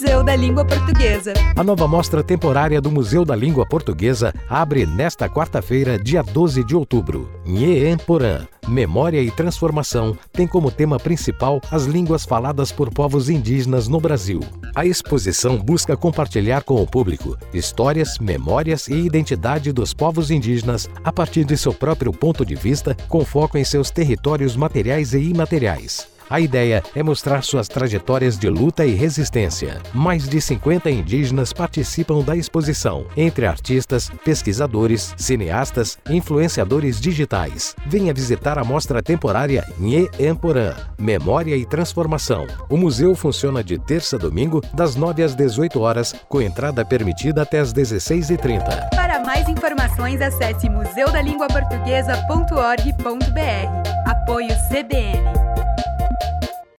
Museu da Língua Portuguesa. A nova mostra temporária do Museu da Língua Portuguesa abre nesta quarta-feira, dia 12 de outubro. Nhe Porã, Memória e Transformação, tem como tema principal as línguas faladas por povos indígenas no Brasil. A exposição busca compartilhar com o público histórias, memórias e identidade dos povos indígenas a partir de seu próprio ponto de vista, com foco em seus territórios materiais e imateriais. A ideia é mostrar suas trajetórias de luta e resistência. Mais de 50 indígenas participam da exposição, entre artistas, pesquisadores, cineastas influenciadores digitais. Venha visitar a mostra temporária Nhe Emporã, Memória e Transformação. O museu funciona de terça a domingo, das 9 às 18 horas, com entrada permitida até às 16h30. Para mais informações, acesse museudalinguaportuguesa.org.br. Apoio CBN.